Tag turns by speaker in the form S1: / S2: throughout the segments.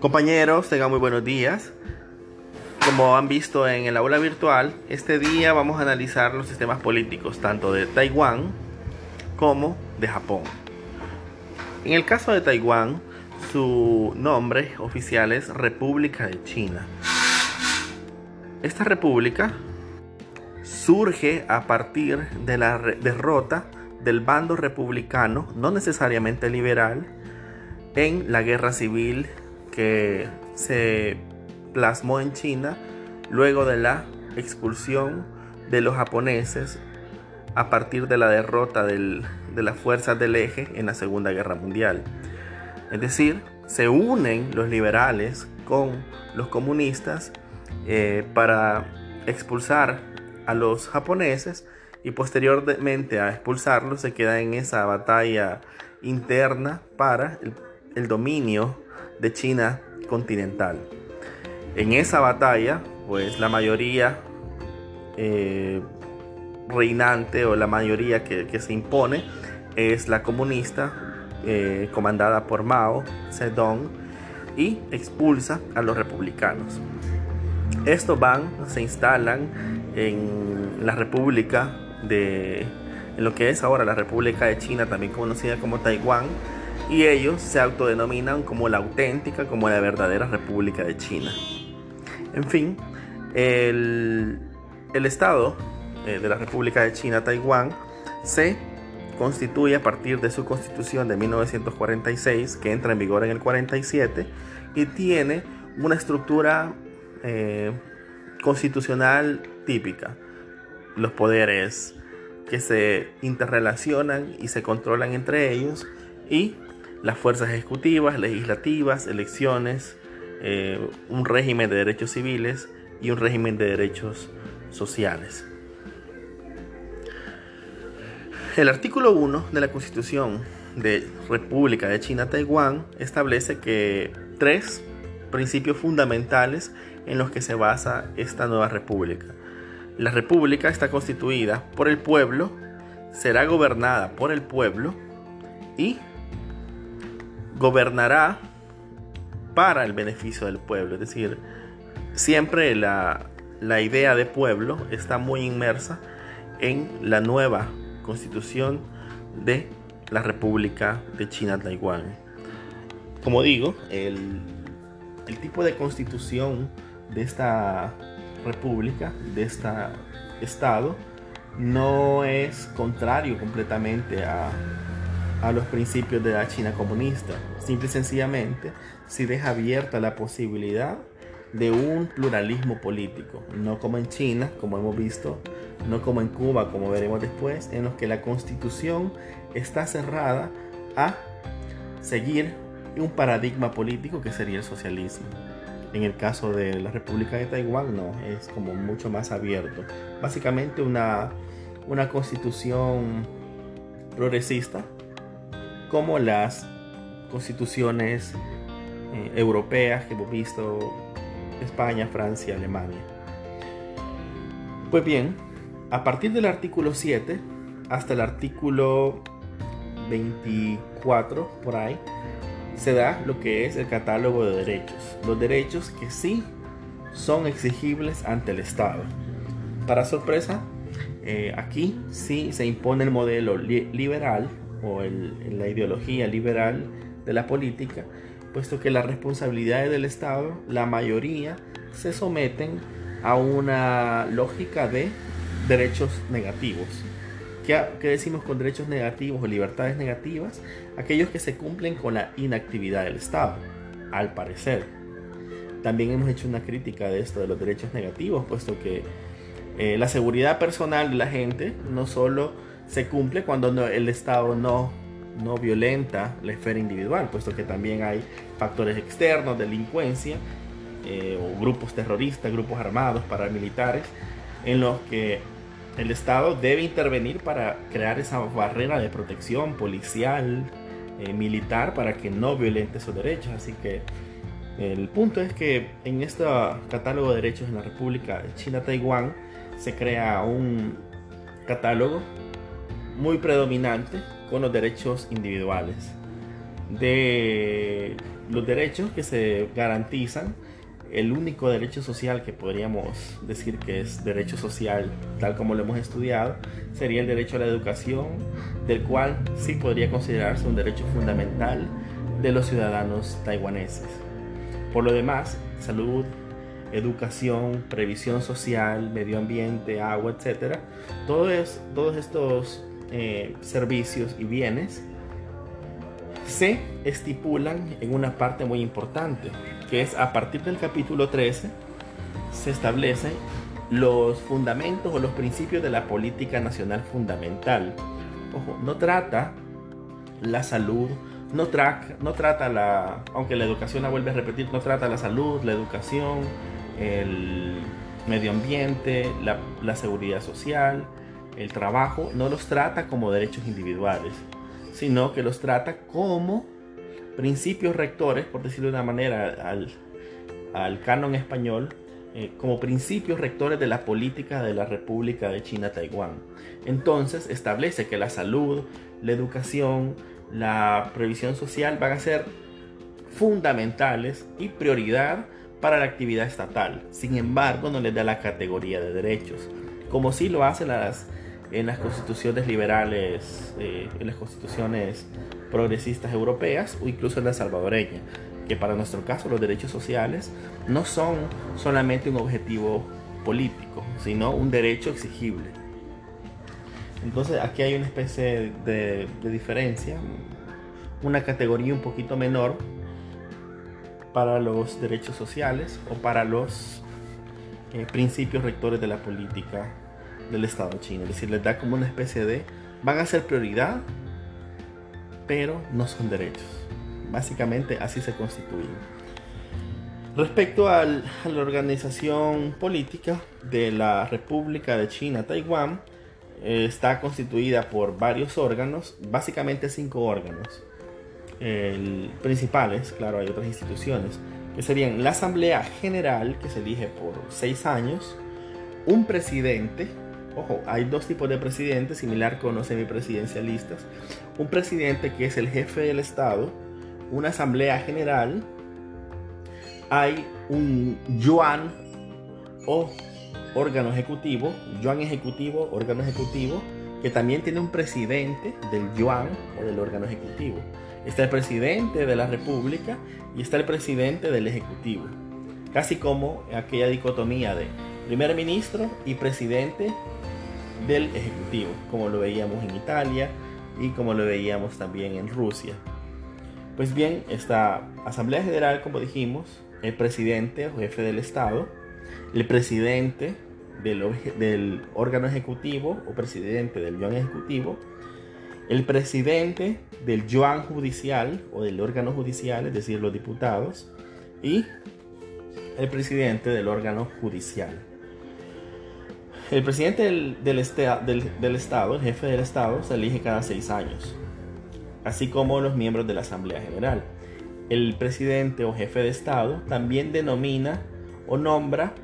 S1: Compañeros, tengan muy buenos días. Como han visto en el aula virtual, este día vamos a analizar los sistemas políticos tanto de Taiwán como de Japón. En el caso de Taiwán, su nombre oficial es República de China. Esta república surge a partir de la derrota del bando republicano, no necesariamente liberal, en la guerra civil que se plasmó en China luego de la expulsión de los japoneses a partir de la derrota de las fuerzas del eje en la Segunda Guerra Mundial. Es decir, se unen los liberales con los comunistas eh, para expulsar a los japoneses y posteriormente a expulsarlos se queda en esa batalla interna para el, dominio de China continental. En esa batalla, pues la mayoría eh, reinante o la mayoría que, se impone es la comunista eh, comandada por Mao Zedong y expulsa a los republicanos. Estos van, se instalan en la República de en lo que es ahora la República de China, también conocida como Taiwán, y ellos se autodenominan como la auténtica, como la verdadera República de China. En fin, el, el Estado eh, de la República de China, Taiwán, se constituye a partir de su constitución de 1946, que entra en vigor en el 47, y tiene una estructura eh, constitucional típica. Los poderes que se interrelacionan y se controlan entre ellos y las fuerzas ejecutivas, legislativas, elecciones, eh, un régimen de derechos civiles y un régimen de derechos sociales. El artículo 1 de la Constitución de República de China-Taiwán establece que tres principios fundamentales en los que se basa esta nueva república. La república está constituida por el pueblo, será gobernada por el pueblo y gobernará para el beneficio del pueblo. Es decir, siempre la, la idea de pueblo está muy inmersa en la nueva constitución de la República de China-Taiwán. Como digo, el, el tipo de constitución de esta república, de este estado, no es contrario completamente a, a los principios de la China comunista. Simple y sencillamente, si deja abierta la posibilidad de un pluralismo político, no como en China, como hemos visto, no como en Cuba, como veremos después, en los que la constitución está cerrada a seguir un paradigma político que sería el socialismo. En el caso de la República de Taiwán no, es como mucho más abierto. Básicamente una, una constitución progresista como las constituciones eh, europeas que hemos visto España, Francia, Alemania. Pues bien, a partir del artículo 7 hasta el artículo 24 por ahí, se da lo que es el catálogo de derechos. Los derechos que sí son exigibles ante el Estado. Para sorpresa, eh, aquí sí se impone el modelo liberal o la ideología liberal de la política, puesto que las responsabilidades del Estado, la mayoría, se someten a una lógica de derechos negativos. ¿Qué, decimos con derechos negativos o libertades negativas? Aquellos que se cumplen con la inactividad del Estado, al parecer. También hemos hecho una crítica de esto de los derechos negativos, puesto que eh, la seguridad personal de la gente no solo se cumple cuando el Estado no, no violenta la esfera individual, puesto que también hay factores externos, delincuencia, eh, o grupos terroristas, grupos armados, paramilitares, en los que el Estado debe intervenir para crear esa barrera de protección policial, eh, militar, para que no violente esos derechos. Así que el punto es que en este catálogo de derechos en la República China-Taiwán se crea un catálogo muy predominante con los derechos individuales. de los derechos que se garantizan. El único derecho social que podríamos decir que es derecho social, tal como lo hemos estudiado, sería el derecho a la educación, del cual sí podría considerarse un derecho fundamental de los ciudadanos taiwaneses. Por lo demás, salud, educación, previsión social, medio ambiente, agua, etc. Todos, todos estos eh, servicios y bienes se estipulan en una parte muy importante, que es a partir del capítulo 13 se establecen los fundamentos o los principios de la política nacional fundamental. Ojo, no trata la salud, no, no trata la, aunque la educación la vuelve a repetir, no trata la salud, la educación, el medio ambiente, la, la seguridad social, el trabajo, no los trata como derechos individuales, sino que los trata como principios rectores, por decirlo de una manera, al, al canon español, eh, como principios rectores de la política de la República de China-Taiwán. Entonces establece que la salud, la educación, la previsión social van a ser fundamentales y prioridad para la actividad estatal. Sin embargo, no les da la categoría de derechos, como sí lo hacen las en las constituciones liberales, eh, en las constituciones progresistas europeas o incluso en la salvadoreña, que para nuestro caso los derechos sociales no son solamente un objetivo político, sino un derecho exigible. Entonces aquí hay una especie de, diferencia, una categoría un poquito menor para los derechos sociales o para los eh, principios rectores de la política del Estado chino. Es decir, les da como una especie de, van a ser prioridad, pero no son derechos. Básicamente así se constituyen. Respecto a la organización política de la República de China, Taiwán, eh, está constituida por varios órganos, básicamente cinco órganos principales, claro, hay otras instituciones, que serían la Asamblea General, que se elige por seis años, un presidente, Ojo, hay dos tipos de presidentes, similar con los semipresidencialistas. Un presidente que es el jefe del Estado, una asamblea general, hay un yuan o órgano ejecutivo, yuan ejecutivo, órgano ejecutivo, que también tiene un presidente del yuan o del órgano ejecutivo. Está el presidente de la república y está el presidente del ejecutivo. Casi como aquella dicotomía de primer ministro y presidente del Ejecutivo, como lo veíamos en Italia y como lo veíamos también en Rusia. Pues bien, esta Asamblea General, como dijimos, el presidente o jefe del Estado, el presidente del, órgano ejecutivo o presidente del yuan ejecutivo, el presidente del yuan judicial o del órgano judicial, es decir, los diputados, y el presidente del órgano judicial. El presidente del, este, Estado, el jefe del Estado, se elige cada seis años, así como los miembros de la Asamblea General. El presidente o jefe de Estado también denomina o nombra,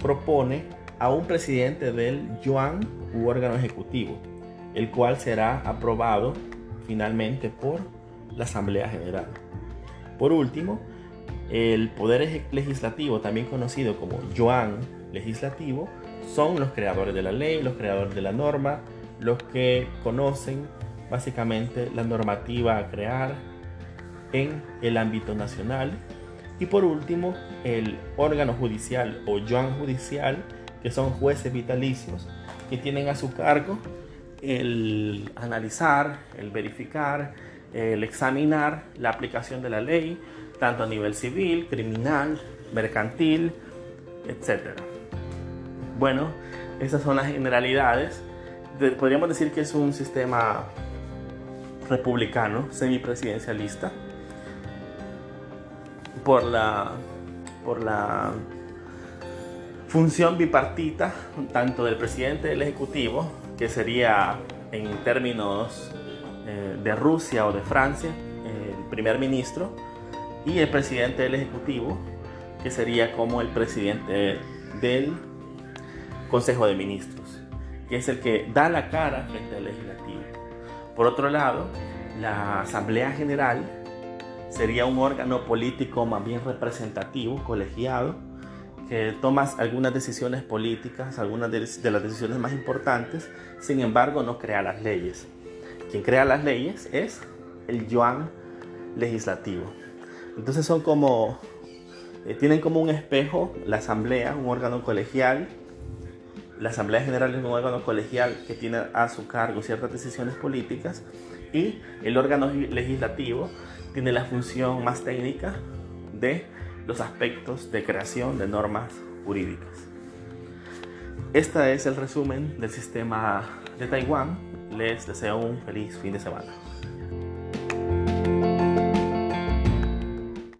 S1: propone a un presidente del yuan u órgano ejecutivo, el cual será aprobado finalmente por la Asamblea General. Por último, el poder legislativo, también conocido como yuan legislativo, son los creadores de la ley, los creadores de la norma, los que conocen básicamente la normativa a crear en el ámbito nacional. Y por último, el órgano judicial o yuan judicial, que son jueces vitalicios, que tienen a su cargo el analizar, el verificar, el examinar la aplicación de la ley, tanto a nivel civil, criminal, mercantil, etc. Bueno, esas son las generalidades. podríamos decir que es un sistema republicano, semipresidencialista, por la, por la función bipartita tanto del presidente del ejecutivo, que sería en términos eh, de Rusia o de Francia, el primer ministro, y el presidente del ejecutivo, que sería como el presidente del Consejo de Ministros, que es el que da la cara frente al legislativo. Por otro lado, la Asamblea General sería un órgano político más bien representativo, colegiado, que toma algunas decisiones políticas, algunas de, las decisiones más importantes, sin embargo no crea las leyes. Quien crea las leyes es el yuan legislativo. Entonces son como, eh, tienen como un espejo la asamblea, un órgano colegial. La asamblea general es un órgano colegial que tiene a su cargo ciertas decisiones políticas y el órgano legislativo tiene la función más técnica de los aspectos de creación de normas jurídicas. Este es el resumen del sistema de Taiwán. Les deseo un feliz fin de semana.